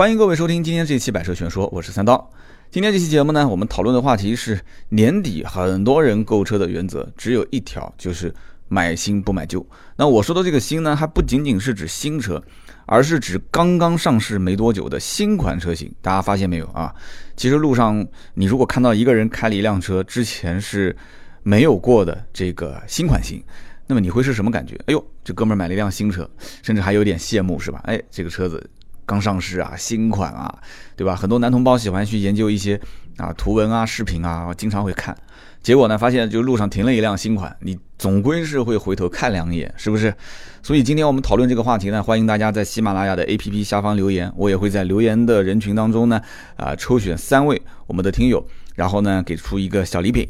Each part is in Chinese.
欢迎各位收听今天这期《百车全说》，我是三刀。今天这期节目呢，我们讨论的话题是年底很多人购车的原则只有一条，就是买新不买旧。那我说的这个新呢，还不仅仅是指新车，而是指刚刚上市没多久的新款车型。大家发现没有啊？其实路上你如果看到一个人开了一辆车，之前是没有过的这个新款型，那么你会是什么感觉？哎呦，这哥们儿买了一辆新车，甚至还有点羡慕，是吧？哎，这个车子。刚上市啊，新款啊，对吧？很多男同胞喜欢去研究一些啊图文啊、视频啊，经常会看。结果呢，发现就路上停了一辆新款，你总归是会回头看两眼，是不是？所以今天我们讨论这个话题呢，欢迎大家在喜马拉雅的 APP 下方留言，我也会在留言的人群当中呢，啊，抽选三位我们的听友，然后呢，给出一个小礼品。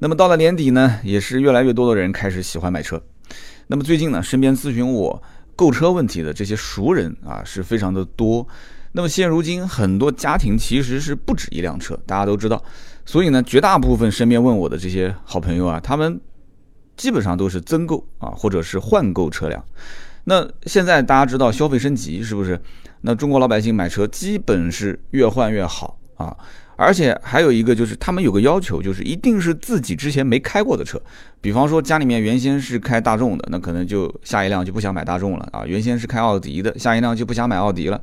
那么到了年底呢，也是越来越多的人开始喜欢买车。那么最近呢，身边咨询我。购车问题的这些熟人啊是非常的多，那么现如今很多家庭其实是不止一辆车，大家都知道，所以呢，绝大部分身边问我的这些好朋友啊，他们基本上都是增购啊，或者是换购车辆。那现在大家知道消费升级是不是？那中国老百姓买车基本是越换越好啊。而且还有一个就是，他们有个要求，就是一定是自己之前没开过的车。比方说，家里面原先是开大众的，那可能就下一辆就不想买大众了啊。原先是开奥迪的，下一辆就不想买奥迪了。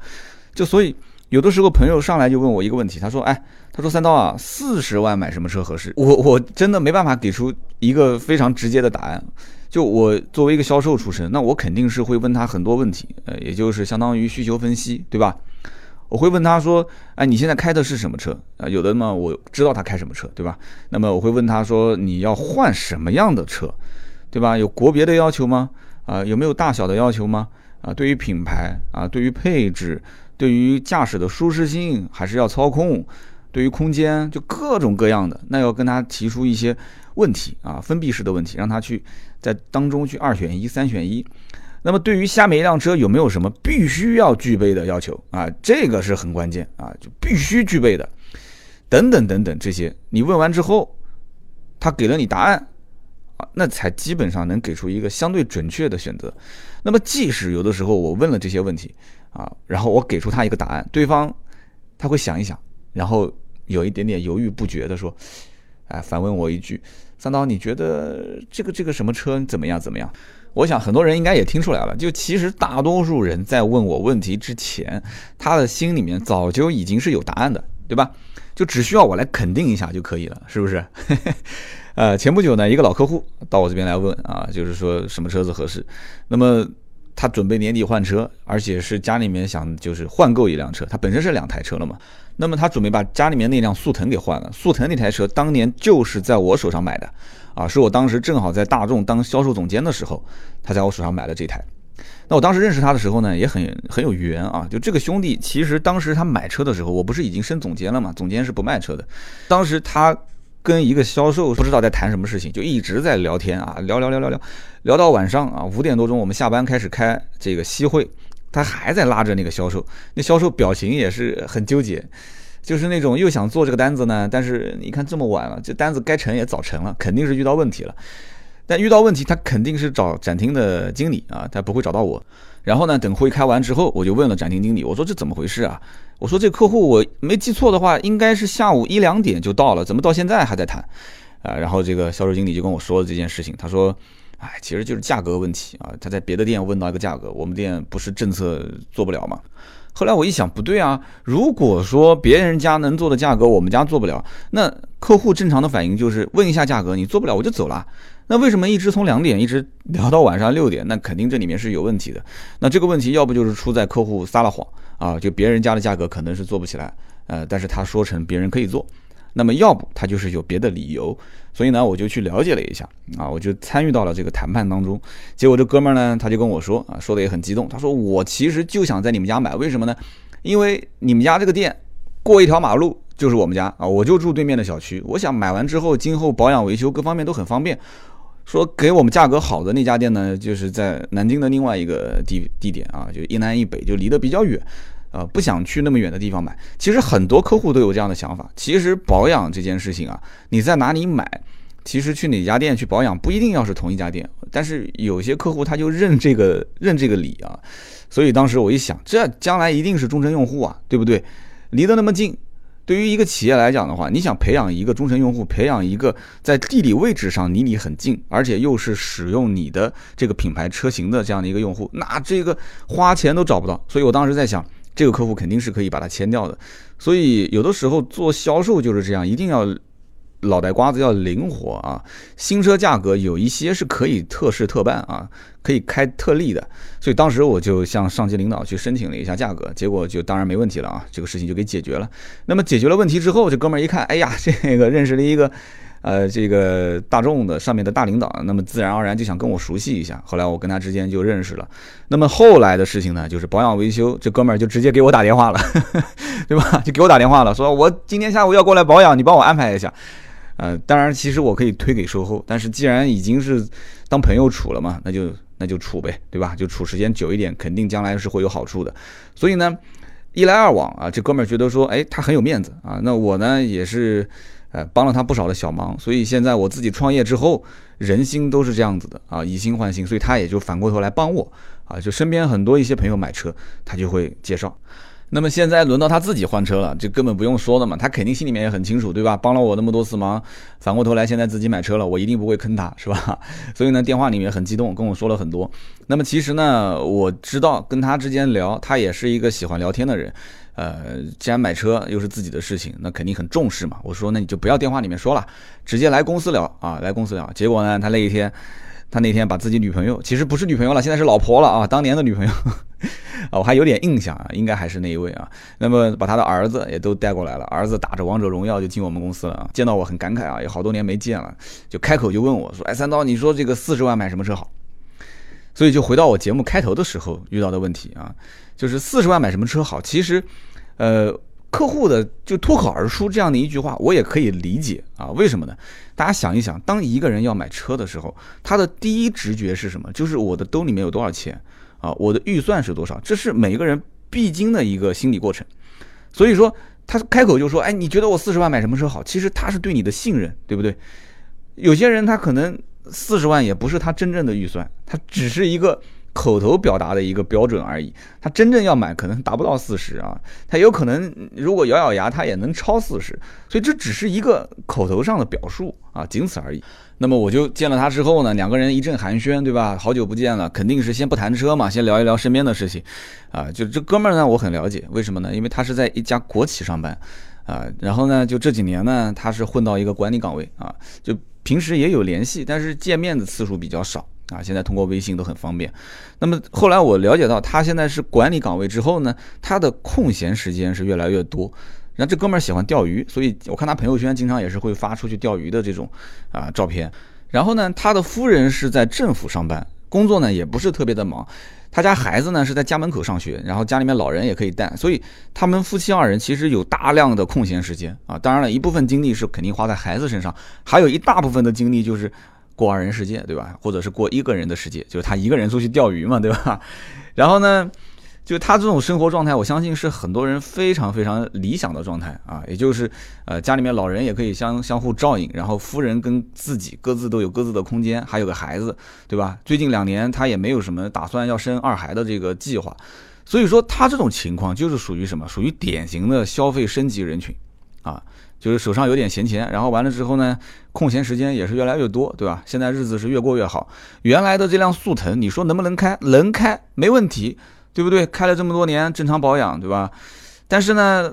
就所以，有的时候朋友上来就问我一个问题，他说：“哎，他说三刀啊，四十万买什么车合适？”我我真的没办法给出一个非常直接的答案。就我作为一个销售出身，那我肯定是会问他很多问题，呃，也就是相当于需求分析，对吧？我会问他说：“哎，你现在开的是什么车啊？有的嘛，我知道他开什么车，对吧？那么我会问他说：你要换什么样的车，对吧？有国别的要求吗？啊，有没有大小的要求吗？啊，对于品牌啊，对于配置，对于驾驶的舒适性，还是要操控，对于空间，就各种各样的，那要跟他提出一些问题啊，封闭式的问题，让他去在当中去二选一、三选一。”那么对于下面一辆车有没有什么必须要具备的要求啊？这个是很关键啊，就必须具备的，等等等等这些，你问完之后，他给了你答案啊，那才基本上能给出一个相对准确的选择。那么即使有的时候我问了这些问题啊，然后我给出他一个答案，对方他会想一想，然后有一点点犹豫不决的说，哎，反问我一句，三刀，你觉得这个这个什么车怎么样怎么样？我想很多人应该也听出来了，就其实大多数人在问我问题之前，他的心里面早就已经是有答案的，对吧？就只需要我来肯定一下就可以了，是不是？呃，前不久呢，一个老客户到我这边来问啊，就是说什么车子合适，那么。他准备年底换车，而且是家里面想就是换购一辆车。他本身是两台车了嘛，那么他准备把家里面那辆速腾给换了。速腾那台车当年就是在我手上买的，啊，是我当时正好在大众当销售总监的时候，他在我手上买了这台。那我当时认识他的时候呢，也很很有缘啊。就这个兄弟，其实当时他买车的时候，我不是已经升总监了嘛？总监是不卖车的。当时他。跟一个销售不知道在谈什么事情，就一直在聊天啊，聊聊聊聊聊，聊到晚上啊五点多钟，我们下班开始开这个夕会，他还在拉着那个销售，那销售表情也是很纠结，就是那种又想做这个单子呢，但是你看这么晚了，这单子该成也早成了，肯定是遇到问题了。但遇到问题，他肯定是找展厅的经理啊，他不会找到我。然后呢，等会开完之后，我就问了展厅经理，我说这怎么回事啊？我说这客户我没记错的话，应该是下午一两点就到了，怎么到现在还在谈？啊，然后这个销售经理就跟我说了这件事情，他说，哎，其实就是价格问题啊，他在别的店问到一个价格，我们店不是政策做不了吗？后来我一想，不对啊，如果说别人家能做的价格，我们家做不了，那客户正常的反应就是问一下价格，你做不了我就走了。那为什么一直从两点一直聊到晚上六点？那肯定这里面是有问题的。那这个问题要不就是出在客户撒了谎啊，就别人家的价格可能是做不起来，呃，但是他说成别人可以做。那么要不他就是有别的理由。所以呢，我就去了解了一下啊，我就参与到了这个谈判当中。结果这哥们儿呢，他就跟我说啊，说的也很激动，他说我其实就想在你们家买，为什么呢？因为你们家这个店过一条马路就是我们家啊，我就住对面的小区，我想买完之后今后保养维修各方面都很方便。说给我们价格好的那家店呢，就是在南京的另外一个地地点啊，就一南一北，就离得比较远，呃，不想去那么远的地方买。其实很多客户都有这样的想法。其实保养这件事情啊，你在哪里买，其实去哪家店去保养不一定要是同一家店，但是有些客户他就认这个认这个理啊，所以当时我一想，这将来一定是忠诚用户啊，对不对？离得那么近。对于一个企业来讲的话，你想培养一个忠诚用户，培养一个在地理位置上离你很近，而且又是使用你的这个品牌车型的这样的一个用户，那这个花钱都找不到。所以我当时在想，这个客户肯定是可以把它签掉的。所以有的时候做销售就是这样，一定要。脑袋瓜子要灵活啊！新车价格有一些是可以特事特办啊，可以开特例的，所以当时我就向上级领导去申请了一下价格，结果就当然没问题了啊，这个事情就给解决了。那么解决了问题之后，这哥们儿一看，哎呀，这个认识了一个，呃，这个大众的上面的大领导，那么自然而然就想跟我熟悉一下。后来我跟他之间就认识了。那么后来的事情呢，就是保养维修，这哥们儿就直接给我打电话了，对吧？就给我打电话了，说我今天下午要过来保养，你帮我安排一下。呃，当然，其实我可以推给售后，但是既然已经是当朋友处了嘛，那就那就处呗，对吧？就处时间久一点，肯定将来是会有好处的。所以呢，一来二往啊，这哥们儿觉得说，哎，他很有面子啊，那我呢也是呃帮了他不少的小忙，所以现在我自己创业之后，人心都是这样子的啊，以心换心，所以他也就反过头来帮我啊，就身边很多一些朋友买车，他就会介绍。那么现在轮到他自己换车了，就根本不用说的嘛，他肯定心里面也很清楚，对吧？帮了我那么多次忙，反过头来现在自己买车了，我一定不会坑他，是吧？所以呢，电话里面很激动，跟我说了很多。那么其实呢，我知道跟他之间聊，他也是一个喜欢聊天的人。呃，既然买车又是自己的事情，那肯定很重视嘛。我说那你就不要电话里面说了，直接来公司聊啊，来公司聊。结果呢，他那一天，他那天把自己女朋友，其实不是女朋友了，现在是老婆了啊，当年的女朋友。啊，我还有点印象啊，应该还是那一位啊。那么把他的儿子也都带过来了，儿子打着王者荣耀就进我们公司了啊。见到我很感慨啊，有好多年没见了，就开口就问我说：“哎，三刀，你说这个四十万买什么车好？”所以就回到我节目开头的时候遇到的问题啊，就是四十万买什么车好？其实，呃，客户的就脱口而出这样的一句话，我也可以理解啊。为什么呢？大家想一想，当一个人要买车的时候，他的第一直觉是什么？就是我的兜里面有多少钱。啊，我的预算是多少？这是每个人必经的一个心理过程。所以说，他开口就说：“哎，你觉得我四十万买什么车好？”其实他是对你的信任，对不对？有些人他可能四十万也不是他真正的预算，他只是一个。口头表达的一个标准而已，他真正要买可能达不到四十啊，他有可能如果咬咬牙他也能超四十，所以这只是一个口头上的表述啊，仅此而已。那么我就见了他之后呢，两个人一阵寒暄，对吧？好久不见了，肯定是先不谈车嘛，先聊一聊身边的事情啊。就这哥们儿呢，我很了解，为什么呢？因为他是在一家国企上班啊，然后呢，就这几年呢，他是混到一个管理岗位啊，就平时也有联系，但是见面的次数比较少。啊，现在通过微信都很方便。那么后来我了解到，他现在是管理岗位之后呢，他的空闲时间是越来越多。然后这哥们儿喜欢钓鱼，所以我看他朋友圈经常也是会发出去钓鱼的这种啊照片。然后呢，他的夫人是在政府上班，工作呢也不是特别的忙。他家孩子呢是在家门口上学，然后家里面老人也可以带，所以他们夫妻二人其实有大量的空闲时间啊。当然了一部分精力是肯定花在孩子身上，还有一大部分的精力就是。过二人世界，对吧？或者是过一个人的世界，就是他一个人出去钓鱼嘛，对吧？然后呢，就他这种生活状态，我相信是很多人非常非常理想的状态啊。也就是，呃，家里面老人也可以相相互照应，然后夫人跟自己各自都有各自的空间，还有个孩子，对吧？最近两年他也没有什么打算要生二孩的这个计划，所以说他这种情况就是属于什么？属于典型的消费升级人群啊。就是手上有点闲钱，然后完了之后呢，空闲时间也是越来越多，对吧？现在日子是越过越好。原来的这辆速腾，你说能不能开？能开，没问题，对不对？开了这么多年，正常保养，对吧？但是呢，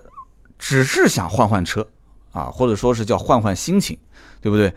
只是想换换车啊，或者说是叫换换心情，对不对？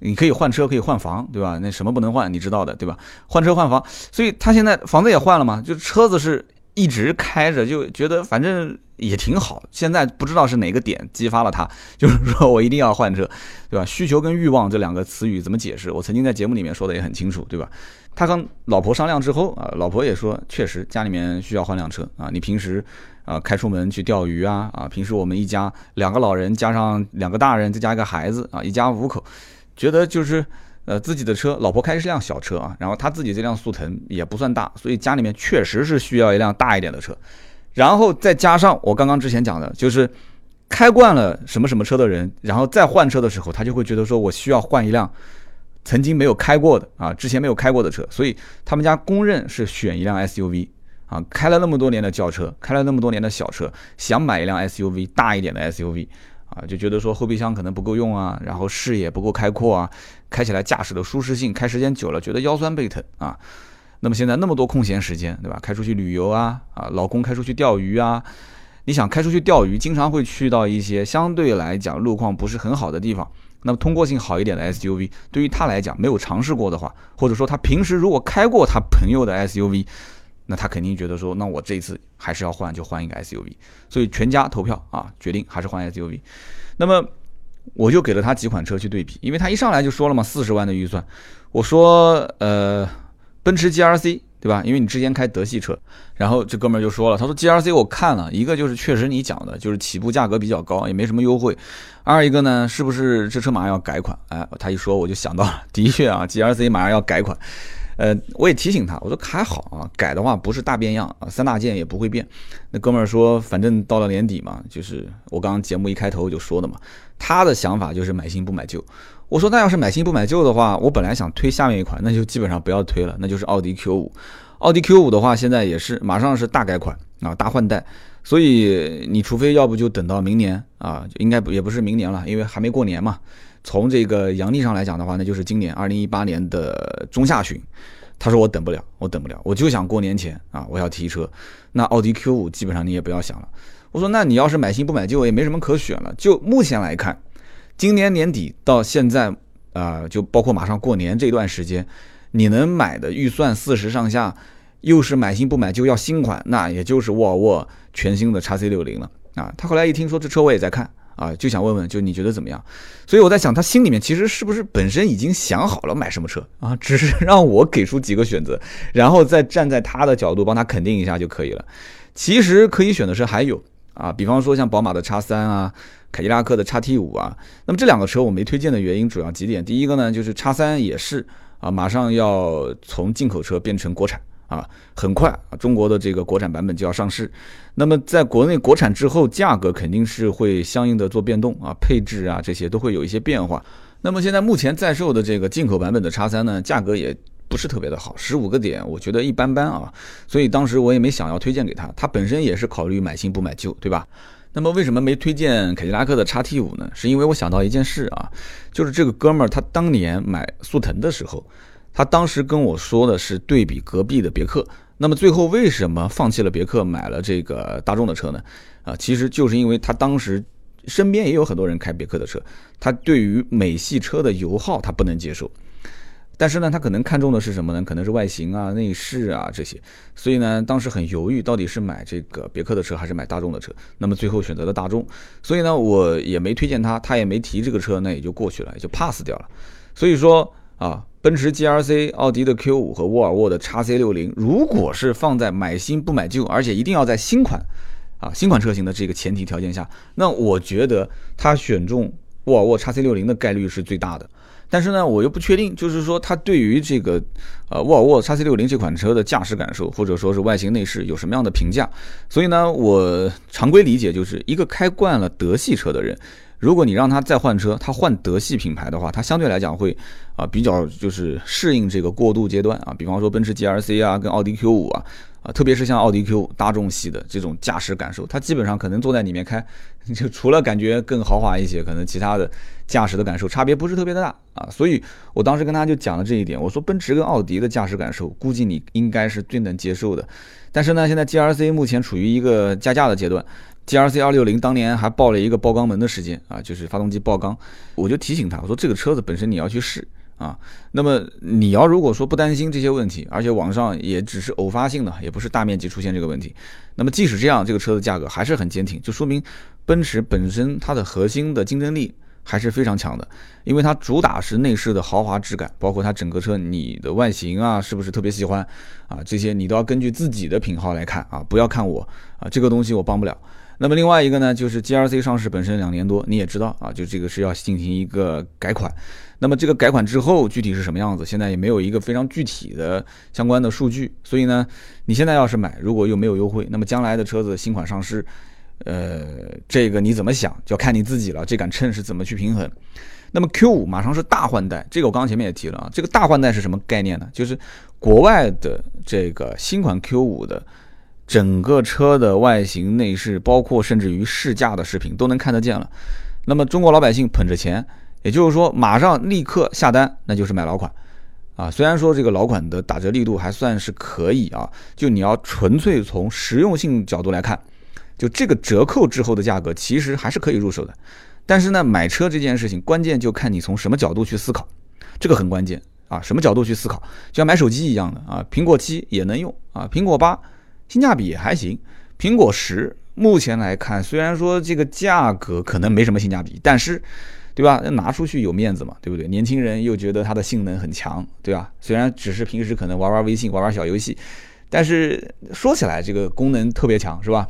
你可以换车，可以换房，对吧？那什么不能换？你知道的，对吧？换车换房，所以他现在房子也换了嘛，就车子是一直开着，就觉得反正。也挺好，现在不知道是哪个点激发了他，就是说我一定要换车，对吧？需求跟欲望这两个词语怎么解释？我曾经在节目里面说的也很清楚，对吧？他跟老婆商量之后啊，老婆也说确实家里面需要换辆车啊。你平时啊开出门去钓鱼啊啊，平时我们一家两个老人加上两个大人再加一个孩子啊，一家五口，觉得就是呃自己的车，老婆开的是辆小车啊，然后他自己这辆速腾也不算大，所以家里面确实是需要一辆大一点的车。然后再加上我刚刚之前讲的，就是开惯了什么什么车的人，然后再换车的时候，他就会觉得说我需要换一辆曾经没有开过的啊，之前没有开过的车，所以他们家公认是选一辆 SUV 啊，开了那么多年的轿车，开了那么多年的小车，想买一辆 SUV 大一点的 SUV 啊，就觉得说后备箱可能不够用啊，然后视野不够开阔啊，开起来驾驶的舒适性，开时间久了觉得腰酸背疼啊。那么现在那么多空闲时间，对吧？开出去旅游啊，啊，老公开出去钓鱼啊，你想开出去钓鱼，经常会去到一些相对来讲路况不是很好的地方。那么通过性好一点的 SUV，对于他来讲没有尝试过的话，或者说他平时如果开过他朋友的 SUV，那他肯定觉得说，那我这一次还是要换，就换一个 SUV。所以全家投票啊，决定还是换 SUV。那么我就给了他几款车去对比，因为他一上来就说了嘛，四十万的预算，我说呃。奔驰 G R C 对吧？因为你之前开德系车，然后这哥们儿就说了，他说 G R C 我看了一个就是确实你讲的，就是起步价格比较高，也没什么优惠。二一个呢，是不是这车马上要改款？哎，他一说我就想到了，的确啊，G R C 马上要改款。呃，我也提醒他，我说还好啊，改的话不是大变样啊，三大件也不会变。那哥们儿说，反正到了年底嘛，就是我刚刚节目一开头就说的嘛，他的想法就是买新不买旧。我说那要是买新不买旧的话，我本来想推下面一款，那就基本上不要推了，那就是奥迪 Q 五。奥迪 Q 五的话，现在也是马上是大改款啊，大换代，所以你除非要不就等到明年啊，应该不也不是明年了，因为还没过年嘛。从这个阳历上来讲的话，那就是今年二零一八年的中下旬。他说我等不了，我等不了，我就想过年前啊，我要提车。那奥迪 Q 五基本上你也不要想了。我说那你要是买新不买旧，也没什么可选了。就目前来看。今年年底到现在，啊，就包括马上过年这段时间，你能买的预算四十上下，又是买新不买旧要新款，那也就是沃尔沃全新的叉 C 六零了啊。他后来一听说这车我也在看啊，就想问问，就你觉得怎么样？所以我在想，他心里面其实是不是本身已经想好了买什么车啊？只是让我给出几个选择，然后再站在他的角度帮他肯定一下就可以了。其实可以选的车还有啊，比方说像宝马的叉三啊。凯迪拉克的叉 T 五啊，那么这两个车我没推荐的原因主要几点。第一个呢，就是叉三也是啊，马上要从进口车变成国产啊，很快啊，中国的这个国产版本就要上市。那么在国内国产之后，价格肯定是会相应的做变动啊，配置啊这些都会有一些变化。那么现在目前在售的这个进口版本的叉三呢，价格也不是特别的好，十五个点我觉得一般般啊，所以当时我也没想要推荐给他，他本身也是考虑买新不买旧，对吧？那么为什么没推荐凯迪拉克的叉 T 五呢？是因为我想到一件事啊，就是这个哥们儿他当年买速腾的时候，他当时跟我说的是对比隔壁的别克。那么最后为什么放弃了别克，买了这个大众的车呢？啊，其实就是因为他当时身边也有很多人开别克的车，他对于美系车的油耗他不能接受。但是呢，他可能看中的是什么呢？可能是外形啊、内饰啊这些，所以呢，当时很犹豫，到底是买这个别克的车还是买大众的车。那么最后选择了大众，所以呢，我也没推荐他，他也没提这个车，那也就过去了，也就 pass 掉了。所以说啊，奔驰 G R C、奥迪的 Q 五和沃尔沃的 x C 六零，如果是放在买新不买旧，而且一定要在新款啊新款车型的这个前提条件下，那我觉得他选中沃尔沃 x C 六零的概率是最大的。但是呢，我又不确定，就是说他对于这个，呃，沃尔沃 x C 六零这款车的驾驶感受，或者说是外形内饰有什么样的评价？所以呢，我常规理解就是一个开惯了德系车的人，如果你让他再换车，他换德系品牌的话，他相对来讲会啊比较就是适应这个过渡阶段啊，比方说奔驰 G R C 啊，跟奥迪 Q 五啊。啊，特别是像奥迪 Q 大众系的这种驾驶感受，它基本上可能坐在里面开，就 除了感觉更豪华一些，可能其他的驾驶的感受差别不是特别的大啊。所以我当时跟他就讲了这一点，我说奔驰跟奥迪的驾驶感受，估计你应该是最能接受的。但是呢，现在 G R C 目前处于一个加价的阶段，G R C 二六零当年还爆了一个爆缸门的事件啊，就是发动机爆缸，我就提醒他，我说这个车子本身你要去试。啊，那么你要如果说不担心这些问题，而且网上也只是偶发性的，也不是大面积出现这个问题，那么即使这样，这个车的价格还是很坚挺，就说明奔驰本身它的核心的竞争力还是非常强的，因为它主打是内饰的豪华质感，包括它整个车你的外形啊，是不是特别喜欢啊？这些你都要根据自己的品号来看啊，不要看我啊，这个东西我帮不了。那么另外一个呢，就是 G R C 上市本身两年多，你也知道啊，就这个是要进行一个改款。那么这个改款之后具体是什么样子，现在也没有一个非常具体的相关的数据。所以呢，你现在要是买，如果又没有优惠，那么将来的车子新款上市，呃，这个你怎么想，就要看你自己了。这杆秤是怎么去平衡？那么 Q 五马上是大换代，这个我刚刚前面也提了啊。这个大换代是什么概念呢？就是国外的这个新款 Q 五的整个车的外形、内饰，包括甚至于试驾的视频都能看得见了。那么中国老百姓捧着钱，也就是说马上立刻下单，那就是买老款啊。虽然说这个老款的打折力度还算是可以啊，就你要纯粹从实用性角度来看，就这个折扣之后的价格其实还是可以入手的。但是呢，买车这件事情，关键就看你从什么角度去思考，这个很关键啊。什么角度去思考，就像买手机一样的啊。苹果七也能用啊，苹果八性价比也还行，苹果十目前来看，虽然说这个价格可能没什么性价比，但是，对吧？拿出去有面子嘛，对不对？年轻人又觉得它的性能很强，对吧？虽然只是平时可能玩玩微信、玩玩小游戏，但是说起来这个功能特别强，是吧？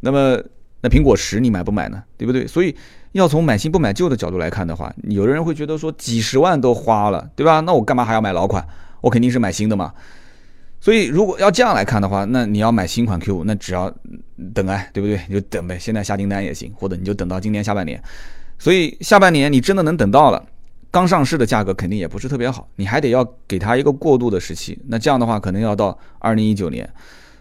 那么，那苹果十你买不买呢？对不对？所以。要从买新不买旧的角度来看的话，有的人会觉得说几十万都花了，对吧？那我干嘛还要买老款？我肯定是买新的嘛。所以如果要这样来看的话，那你要买新款 Q 五，那只要等哎，对不对？你就等呗，现在下订单也行，或者你就等到今年下半年。所以下半年你真的能等到了，刚上市的价格肯定也不是特别好，你还得要给它一个过渡的时期。那这样的话，可能要到二零一九年。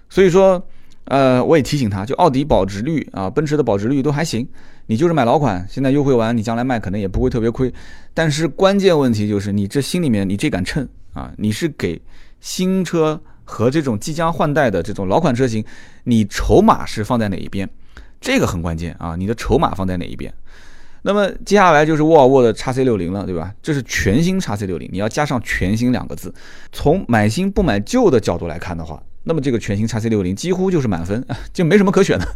所以说。呃，我也提醒他，就奥迪保值率啊，奔驰的保值率都还行。你就是买老款，现在优惠完，你将来卖可能也不会特别亏。但是关键问题就是，你这心里面，你这杆秤啊，你是给新车和这种即将换代的这种老款车型，你筹码是放在哪一边？这个很关键啊，你的筹码放在哪一边？那么接下来就是沃尔沃的 x C 六零了，对吧？这是全新 x C 六零，你要加上全新两个字。从买新不买旧的角度来看的话。那么这个全新 x C 六零几乎就是满分，就没什么可选的。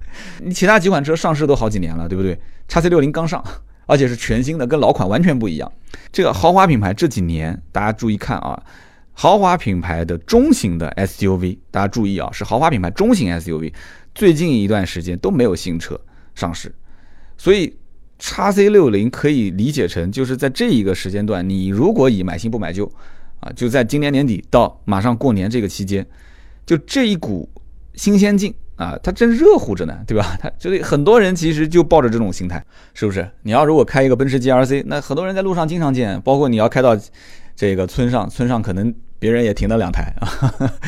你其他几款车上市都好几年了，对不对？x C 六零刚上，而且是全新的，跟老款完全不一样。这个豪华品牌这几年大家注意看啊，豪华品牌的中型的 SUV，大家注意啊，是豪华品牌中型 SUV，最近一段时间都没有新车上市，所以 x C 六零可以理解成就是在这一个时间段，你如果以买新不买旧啊，就在今年年底到马上过年这个期间。就这一股新鲜劲啊，它正热乎着呢，对吧？它这里很多人其实就抱着这种心态，是不是？你要如果开一个奔驰 GLC，那很多人在路上经常见，包括你要开到这个村上，村上可能别人也停了两台啊。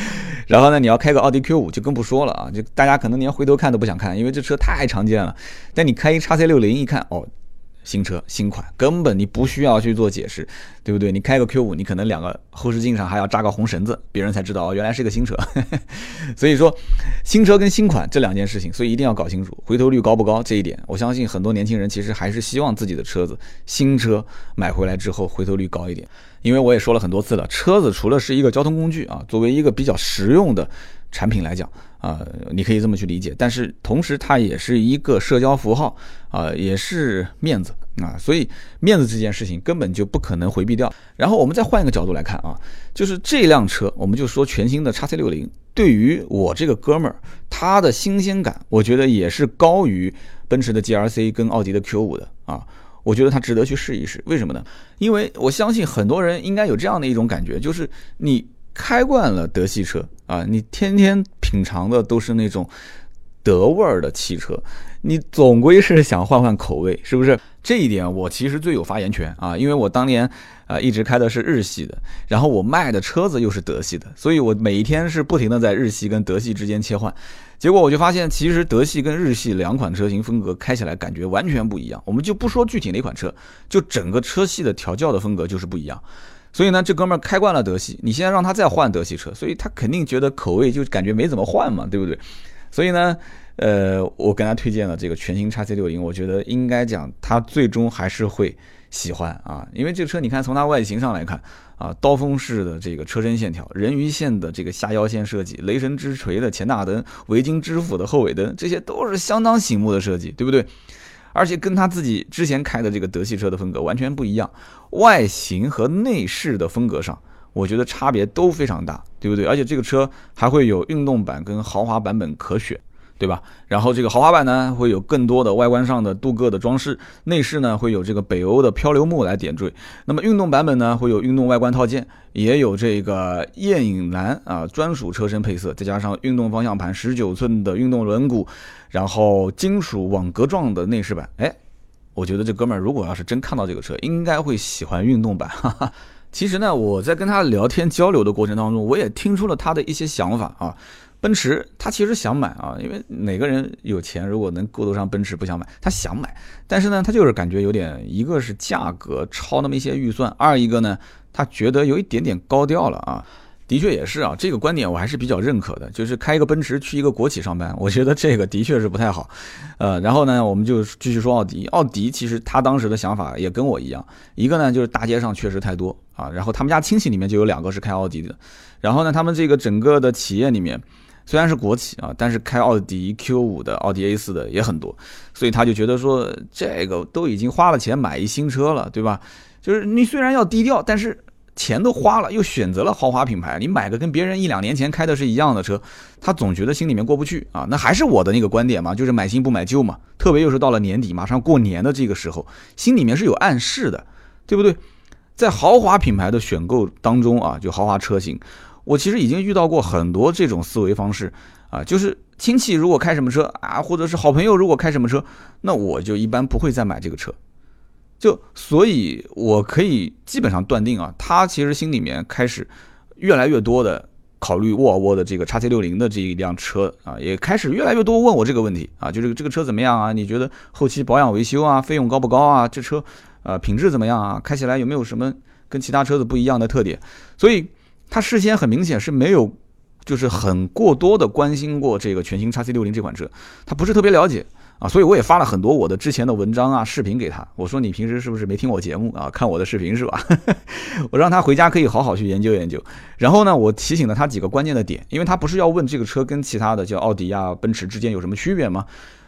然后呢，你要开个奥迪 Q 五就更不说了啊，就大家可能连回头看都不想看，因为这车太常见了。但你开一叉 C 六零一看，哦。新车新款，根本你不需要去做解释，对不对？你开个 Q 五，你可能两个后视镜上还要扎个红绳子，别人才知道哦，原来是个新车。所以说，新车跟新款这两件事情，所以一定要搞清楚回头率高不高这一点。我相信很多年轻人其实还是希望自己的车子新车买回来之后回头率高一点，因为我也说了很多次了，车子除了是一个交通工具啊，作为一个比较实用的产品来讲。啊，你可以这么去理解，但是同时它也是一个社交符号啊，也是面子啊，所以面子这件事情根本就不可能回避掉。然后我们再换一个角度来看啊，就是这辆车，我们就说全新的叉 C 六零，对于我这个哥们儿，它的新鲜感，我觉得也是高于奔驰的 GLC 跟奥迪的 Q 五的啊，我觉得它值得去试一试。为什么呢？因为我相信很多人应该有这样的一种感觉，就是你。开惯了德系车啊，你天天品尝的都是那种德味儿的汽车，你总归是想换换口味，是不是？这一点我其实最有发言权啊，因为我当年啊一直开的是日系的，然后我卖的车子又是德系的，所以我每一天是不停的在日系跟德系之间切换，结果我就发现，其实德系跟日系两款车型风格开起来感觉完全不一样。我们就不说具体哪款车，就整个车系的调教的风格就是不一样。所以呢，这哥们儿开惯了德系，你现在让他再换德系车，所以他肯定觉得口味就感觉没怎么换嘛，对不对？所以呢，呃，我跟他推荐了这个全新叉 C 六零，我觉得应该讲他最终还是会喜欢啊，因为这车你看从它外形上来看啊，刀锋式的这个车身线条，人鱼线的这个下腰线设计，雷神之锤的前大灯，维京之斧的后尾灯，这些都是相当醒目的设计，对不对？而且跟他自己之前开的这个德系车的风格完全不一样，外形和内饰的风格上，我觉得差别都非常大，对不对？而且这个车还会有运动版跟豪华版本可选，对吧？然后这个豪华版呢，会有更多的外观上的镀铬的装饰，内饰呢会有这个北欧的漂流木来点缀。那么运动版本呢，会有运动外观套件，也有这个艳影蓝啊专属车身配色，再加上运动方向盘、十九寸的运动轮毂，然后金属网格状的内饰板。哎，我觉得这哥们儿如果要是真看到这个车，应该会喜欢运动版。哈哈。其实呢，我在跟他聊天交流的过程当中，我也听出了他的一些想法啊。奔驰，他其实想买啊，因为哪个人有钱，如果能够得上奔驰，不想买？他想买，但是呢，他就是感觉有点，一个是价格超那么一些预算，二一个呢，他觉得有一点点高调了啊。的确也是啊，这个观点我还是比较认可的，就是开一个奔驰去一个国企上班，我觉得这个的确是不太好。呃，然后呢，我们就继续说奥迪，奥迪其实他当时的想法也跟我一样，一个呢就是大街上确实太多啊，然后他们家亲戚里面就有两个是开奥迪的，然后呢，他们这个整个的企业里面。虽然是国企啊，但是开奥迪 Q 五的、奥迪 A 四的也很多，所以他就觉得说，这个都已经花了钱买一新车了，对吧？就是你虽然要低调，但是钱都花了，又选择了豪华品牌，你买个跟别人一两年前开的是一样的车，他总觉得心里面过不去啊。那还是我的那个观点嘛，就是买新不买旧嘛。特别又是到了年底，马上过年的这个时候，心里面是有暗示的，对不对？在豪华品牌的选购当中啊，就豪华车型。我其实已经遇到过很多这种思维方式，啊，就是亲戚如果开什么车啊，或者是好朋友如果开什么车，那我就一般不会再买这个车。就所以，我可以基本上断定啊，他其实心里面开始越来越多的考虑沃尔沃的这个叉 C 六零的这一辆车啊，也开始越来越多问我这个问题啊，就是这个车怎么样啊？你觉得后期保养维修啊，费用高不高啊？这车呃品质怎么样啊？开起来有没有什么跟其他车子不一样的特点？所以。他事先很明显是没有，就是很过多的关心过这个全新叉 C 六零这款车，他不是特别了解啊，所以我也发了很多我的之前的文章啊、视频给他。我说你平时是不是没听我节目啊？看我的视频是吧？我让他回家可以好好去研究研究。然后呢，我提醒了他几个关键的点，因为他不是要问这个车跟其他的叫奥迪啊、奔驰之间有什么区别吗？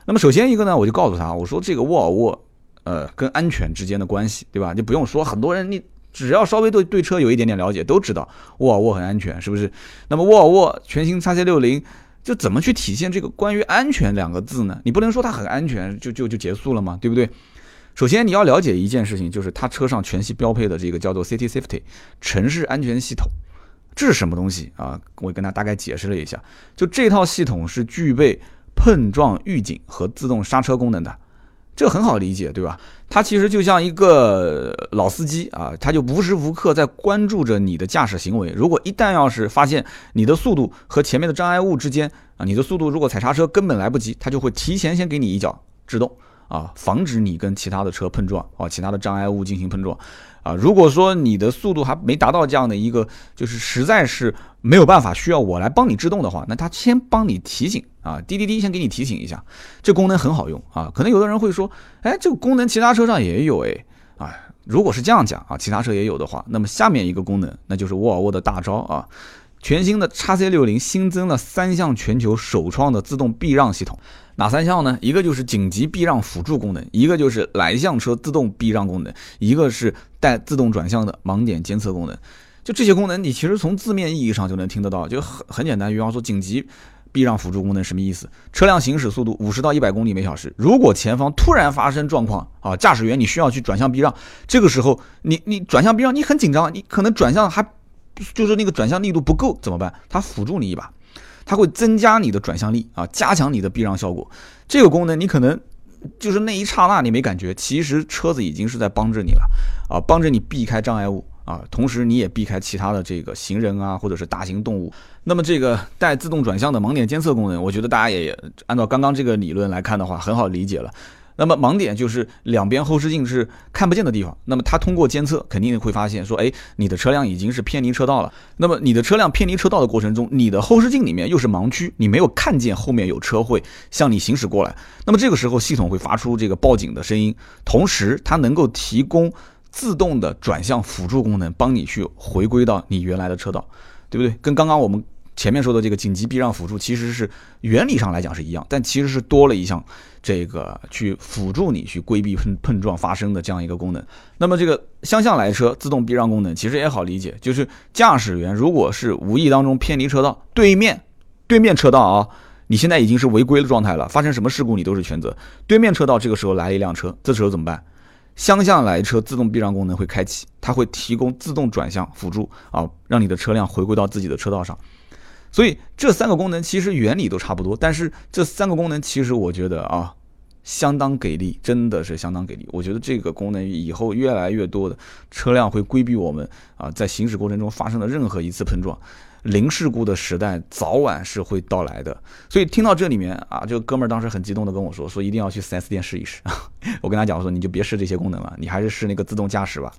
那么首先一个呢，我就告诉他，我说这个沃尔沃，呃，跟安全之间的关系，对吧？就不用说，很多人你。只要稍微对对车有一点点了解，都知道沃尔沃很安全，是不是？那么沃尔沃全新 x C 六零就怎么去体现这个关于安全两个字呢？你不能说它很安全就就就结束了吗？对不对？首先你要了解一件事情，就是它车上全系标配的这个叫做 City Safety 城市安全系统，这是什么东西啊？我跟他大概解释了一下，就这套系统是具备碰撞预警和自动刹车功能的。这很好理解，对吧？它其实就像一个老司机啊，他就无时无刻在关注着你的驾驶行为。如果一旦要是发现你的速度和前面的障碍物之间啊，你的速度如果踩刹车根本来不及，他就会提前先给你一脚制动啊，防止你跟其他的车碰撞啊，其他的障碍物进行碰撞。啊，如果说你的速度还没达到这样的一个，就是实在是没有办法需要我来帮你制动的话，那他先帮你提醒啊，滴滴滴先给你提醒一下，这功能很好用啊。可能有的人会说，哎，这个功能其他车上也有哎，啊，如果是这样讲啊，其他车也有的话，那么下面一个功能那就是沃尔沃的大招啊，全新的叉 C 六零新增了三项全球首创的自动避让系统。哪三项呢？一个就是紧急避让辅助功能，一个就是来向车自动避让功能，一个是带自动转向的盲点监测功能。就这些功能，你其实从字面意义上就能听得到，就很很简单。比方说，紧急避让辅助功能什么意思？车辆行驶速度五十到一百公里每小时，如果前方突然发生状况啊，驾驶员你需要去转向避让，这个时候你你转向避让，你很紧张，你可能转向还就是那个转向力度不够怎么办？它辅助你一把。它会增加你的转向力啊，加强你的避让效果。这个功能你可能就是那一刹那你没感觉，其实车子已经是在帮着你了啊，帮着你避开障碍物啊，同时你也避开其他的这个行人啊，或者是大型动物。那么这个带自动转向的盲点监测功能，我觉得大家也按照刚刚这个理论来看的话，很好理解了。那么盲点就是两边后视镜是看不见的地方，那么它通过监测肯定会发现说，哎，你的车辆已经是偏离车道了。那么你的车辆偏离车道的过程中，你的后视镜里面又是盲区，你没有看见后面有车会向你行驶过来。那么这个时候系统会发出这个报警的声音，同时它能够提供自动的转向辅助功能，帮你去回归到你原来的车道，对不对？跟刚刚我们。前面说的这个紧急避让辅助其实是原理上来讲是一样，但其实是多了一项这个去辅助你去规避碰碰撞发生的这样一个功能。那么这个相向来车自动避让功能其实也好理解，就是驾驶员如果是无意当中偏离车道，对面对面车道啊，你现在已经是违规的状态了，发生什么事故你都是全责。对面车道这个时候来了一辆车，这时候怎么办？相向来车自动避让功能会开启，它会提供自动转向辅助啊，让你的车辆回归到自己的车道上。所以这三个功能其实原理都差不多，但是这三个功能其实我觉得啊，相当给力，真的是相当给力。我觉得这个功能以后越来越多的车辆会规避我们啊，在行驶过程中发生的任何一次碰撞。零事故的时代早晚是会到来的，所以听到这里面啊，这个哥们儿当时很激动的跟我说，说一定要去 4S 店试一试。我跟他讲我说，你就别试这些功能了，你还是试那个自动驾驶吧。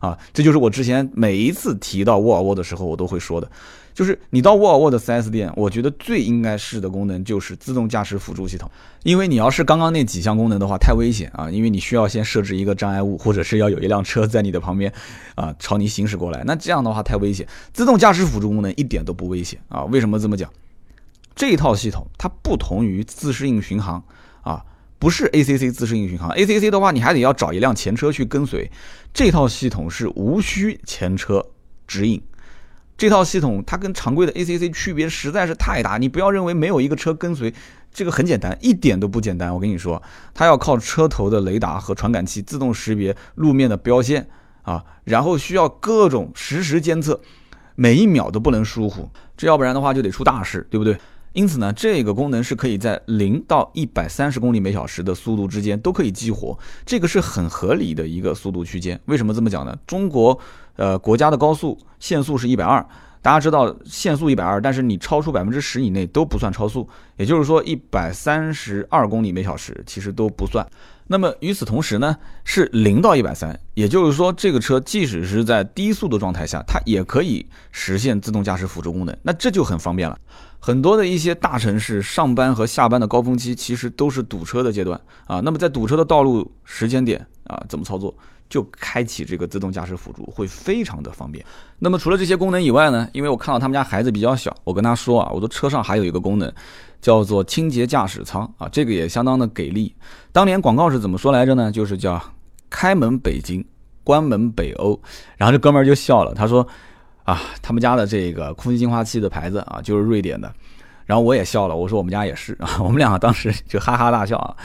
啊，这就是我之前每一次提到沃尔沃的时候，我都会说的，就是你到沃尔沃的 4S 店，我觉得最应该试的功能就是自动驾驶辅助系统，因为你要是刚刚那几项功能的话，太危险啊，因为你需要先设置一个障碍物，或者是要有一辆车在你的旁边，啊，朝你行驶过来，那这样的话太危险。自动驾驶辅助功能一点都不危险啊，为什么这么讲？这套系统它不同于自适应巡航啊。不是 ACC 自适应巡航，ACC 的话，你还得要找一辆前车去跟随。这套系统是无需前车指引。这套系统它跟常规的 ACC 区别实在是太大。你不要认为没有一个车跟随，这个很简单，一点都不简单。我跟你说，它要靠车头的雷达和传感器自动识别路面的标线啊，然后需要各种实时监测，每一秒都不能疏忽。这要不然的话就得出大事，对不对？因此呢，这个功能是可以在零到一百三十公里每小时的速度之间都可以激活，这个是很合理的一个速度区间。为什么这么讲呢？中国，呃，国家的高速限速是一百二，大家知道限速一百二，但是你超出百分之十以内都不算超速，也就是说一百三十二公里每小时其实都不算。那么与此同时呢，是零到一百三，也就是说这个车即使是在低速的状态下，它也可以实现自动驾驶辅助功能，那这就很方便了。很多的一些大城市上班和下班的高峰期，其实都是堵车的阶段啊。那么在堵车的道路时间点啊，怎么操作？就开启这个自动驾驶辅助，会非常的方便。那么除了这些功能以外呢，因为我看到他们家孩子比较小，我跟他说啊，我的车上还有一个功能，叫做清洁驾驶舱啊，这个也相当的给力。当年广告是怎么说来着呢？就是叫开门北京，关门北欧。然后这哥们儿就笑了，他说。啊，他们家的这个空气净化器的牌子啊，就是瑞典的。然后我也笑了，我说我们家也是啊。我们俩当时就哈哈大笑啊。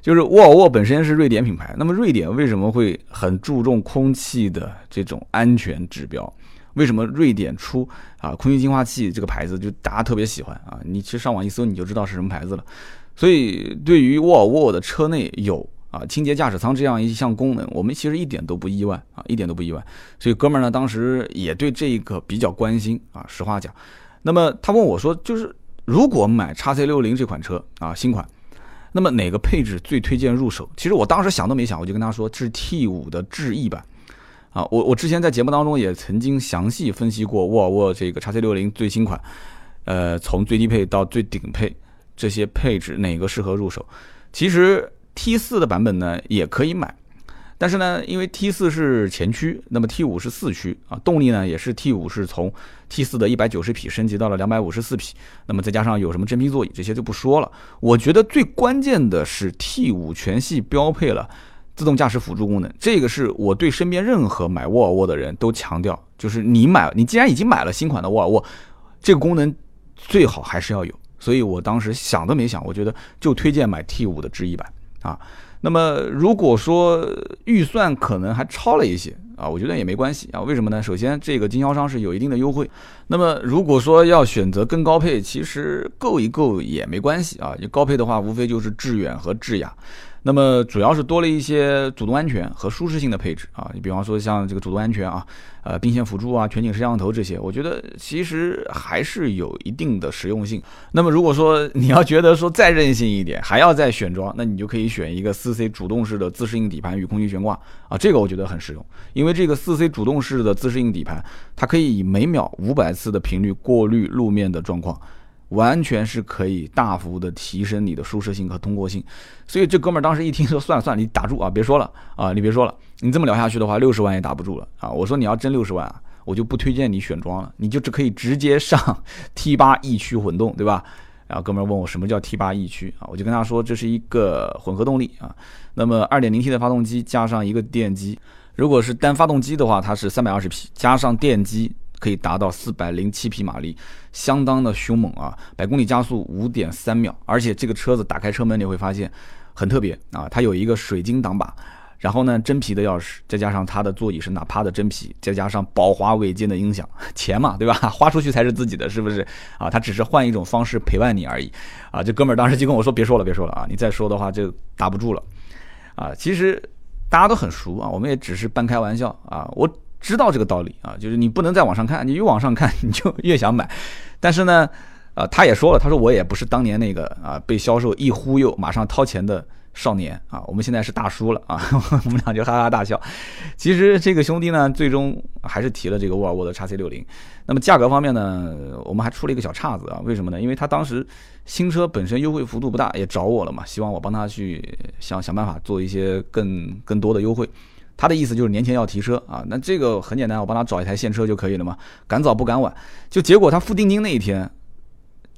就是沃尔沃本身是瑞典品牌，那么瑞典为什么会很注重空气的这种安全指标？为什么瑞典出啊空气净化器这个牌子就大家特别喜欢啊？你其实上网一搜你就知道是什么牌子了。所以对于沃尔沃的车内有。啊，清洁驾驶舱这样一项功能，我们其实一点都不意外啊，一点都不意外。所以哥们儿呢，当时也对这个比较关心啊。实话讲，那么他问我说，就是如果买叉 C 六零这款车啊，新款，那么哪个配置最推荐入手？其实我当时想都没想，我就跟他说，是 T 五的智逸版啊。我我之前在节目当中也曾经详细分析过沃尔沃这个叉 C 六零最新款，呃，从最低配到最顶配这些配置哪个适合入手？其实。T 四的版本呢也可以买，但是呢，因为 T 四是前驱，那么 T 五是四驱啊，动力呢也是 T 五是从 T 四的一百九十匹升级到了两百五十四匹，那么再加上有什么真皮座椅这些就不说了。我觉得最关键的是 T 五全系标配了自动驾驶辅助功能，这个是我对身边任何买沃尔沃的人都强调，就是你买，你既然已经买了新款的沃尔沃，这个功能最好还是要有。所以我当时想都没想，我觉得就推荐买 T 五的智逸版。啊，那么如果说预算可能还超了一些啊，我觉得也没关系啊。为什么呢？首先，这个经销商是有一定的优惠。那么如果说要选择更高配，其实够一够也没关系啊。高配的话，无非就是致远和致雅。那么主要是多了一些主动安全和舒适性的配置啊，你比方说像这个主动安全啊，呃，并线辅助啊，全景摄像头这些，我觉得其实还是有一定的实用性。那么如果说你要觉得说再任性一点，还要再选装，那你就可以选一个四 C 主动式的自适应底盘与空气悬挂啊，这个我觉得很实用，因为这个四 C 主动式的自适应底盘，它可以以每秒五百次的频率过滤路面的状况。完全是可以大幅的提升你的舒适性和通过性，所以这哥们儿当时一听说，算了算了，你打住啊，别说了啊，你别说了，你这么聊下去的话，六十万也打不住了啊！我说你要真六十万啊，我就不推荐你选装了，你就只可以直接上 T 八 E 驱混动，对吧？然后哥们儿问我什么叫 T 八 E 驱啊，我就跟他说这是一个混合动力啊，那么二点零 T 的发动机加上一个电机，如果是单发动机的话，它是三百二十匹，加上电机。可以达到四百零七匹马力，相当的凶猛啊！百公里加速五点三秒，而且这个车子打开车门你会发现很特别啊，它有一个水晶挡把。然后呢，真皮的钥匙，再加上它的座椅是哪怕的真皮，再加上宝华韦健的音响，钱嘛，对吧？花出去才是自己的，是不是？啊，他只是换一种方式陪伴你而已。啊，这哥们儿当时就跟我说：“别说了，别说了啊，你再说的话就打不住了。”啊，其实大家都很熟啊，我们也只是半开玩笑啊。我知道这个道理啊，就是你不能再往上看，你越往上看你就越想买。但是呢，啊，他也说了，他说我也不是当年那个啊被销售一忽悠马上掏钱的。少年啊，我们现在是大叔了啊，我们俩就哈哈大笑。其实这个兄弟呢，最终还是提了这个沃尔沃的 x C 六零。那么价格方面呢，我们还出了一个小岔子啊，为什么呢？因为他当时新车本身优惠幅度不大，也找我了嘛，希望我帮他去想想办法做一些更更多的优惠。他的意思就是年前要提车啊，那这个很简单，我帮他找一台现车就可以了嘛，赶早不赶晚。就结果他付定金那一天。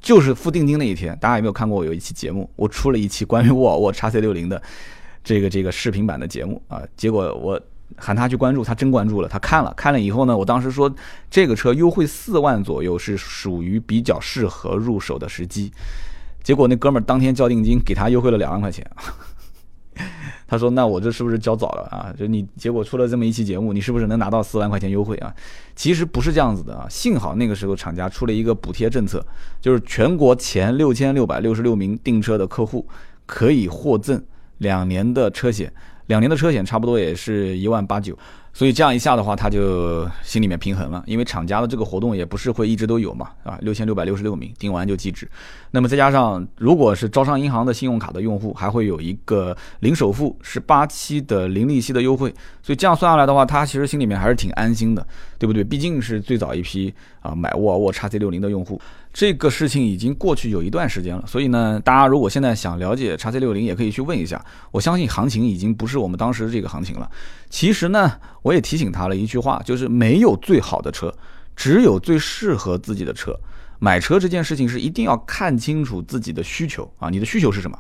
就是付定金那一天，大家有没有看过我有一期节目？我出了一期关于沃尔沃 x C 六零的这个这个视频版的节目啊。结果我喊他去关注，他真关注了。他看了看了以后呢，我当时说这个车优惠四万左右是属于比较适合入手的时机。结果那哥们儿当天交定金，给他优惠了两万块钱。他说：“那我这是不是交早了啊？就你结果出了这么一期节目，你是不是能拿到四万块钱优惠啊？其实不是这样子的啊，幸好那个时候厂家出了一个补贴政策，就是全国前六千六百六十六名订车的客户可以获赠两年的车险，两年的车险差不多也是一万八九。”所以这样一下的话，他就心里面平衡了，因为厂家的这个活动也不是会一直都有嘛，啊，六千六百六十六名订完就即止。那么再加上，如果是招商银行的信用卡的用户，还会有一个零首付、十八期的零利息的优惠。所以这样算下来的话，他其实心里面还是挺安心的，对不对？毕竟是最早一批啊买沃尔沃 x C 六零的用户。这个事情已经过去有一段时间了，所以呢，大家如果现在想了解叉 C 六零，也可以去问一下。我相信行情已经不是我们当时这个行情了。其实呢，我也提醒他了一句话，就是没有最好的车，只有最适合自己的车。买车这件事情是一定要看清楚自己的需求啊，你的需求是什么？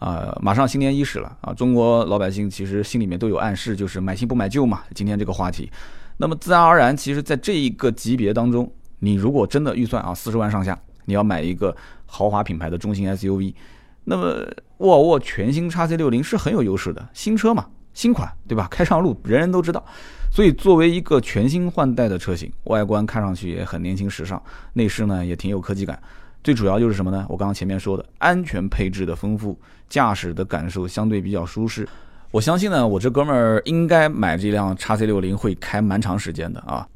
啊，马上新年伊始了啊，中国老百姓其实心里面都有暗示，就是买新不买旧嘛。今天这个话题，那么自然而然，其实在这一个级别当中。你如果真的预算啊四十万上下，你要买一个豪华品牌的中型 SUV，那么沃尔沃全新 x C 六零是很有优势的，新车嘛，新款对吧？开上路人人都知道，所以作为一个全新换代的车型，外观看上去也很年轻时尚，内饰呢也挺有科技感，最主要就是什么呢？我刚刚前面说的安全配置的丰富，驾驶的感受相对比较舒适，我相信呢，我这哥们儿应该买这辆叉 C 六零会开蛮长时间的啊。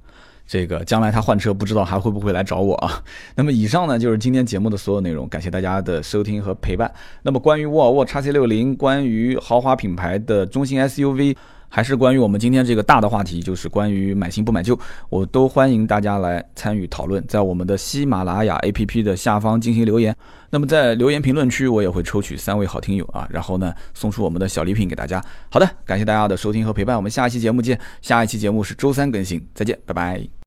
这个将来他换车不知道还会不会来找我啊？那么以上呢就是今天节目的所有内容，感谢大家的收听和陪伴。那么关于沃尔沃 x C 六零，关于豪华品牌的中型 SUV，还是关于我们今天这个大的话题，就是关于买新不买旧，我都欢迎大家来参与讨论，在我们的喜马拉雅 APP 的下方进行留言。那么在留言评论区，我也会抽取三位好听友啊，然后呢送出我们的小礼品给大家。好的，感谢大家的收听和陪伴，我们下一期节目见。下一期节目是周三更新，再见，拜拜。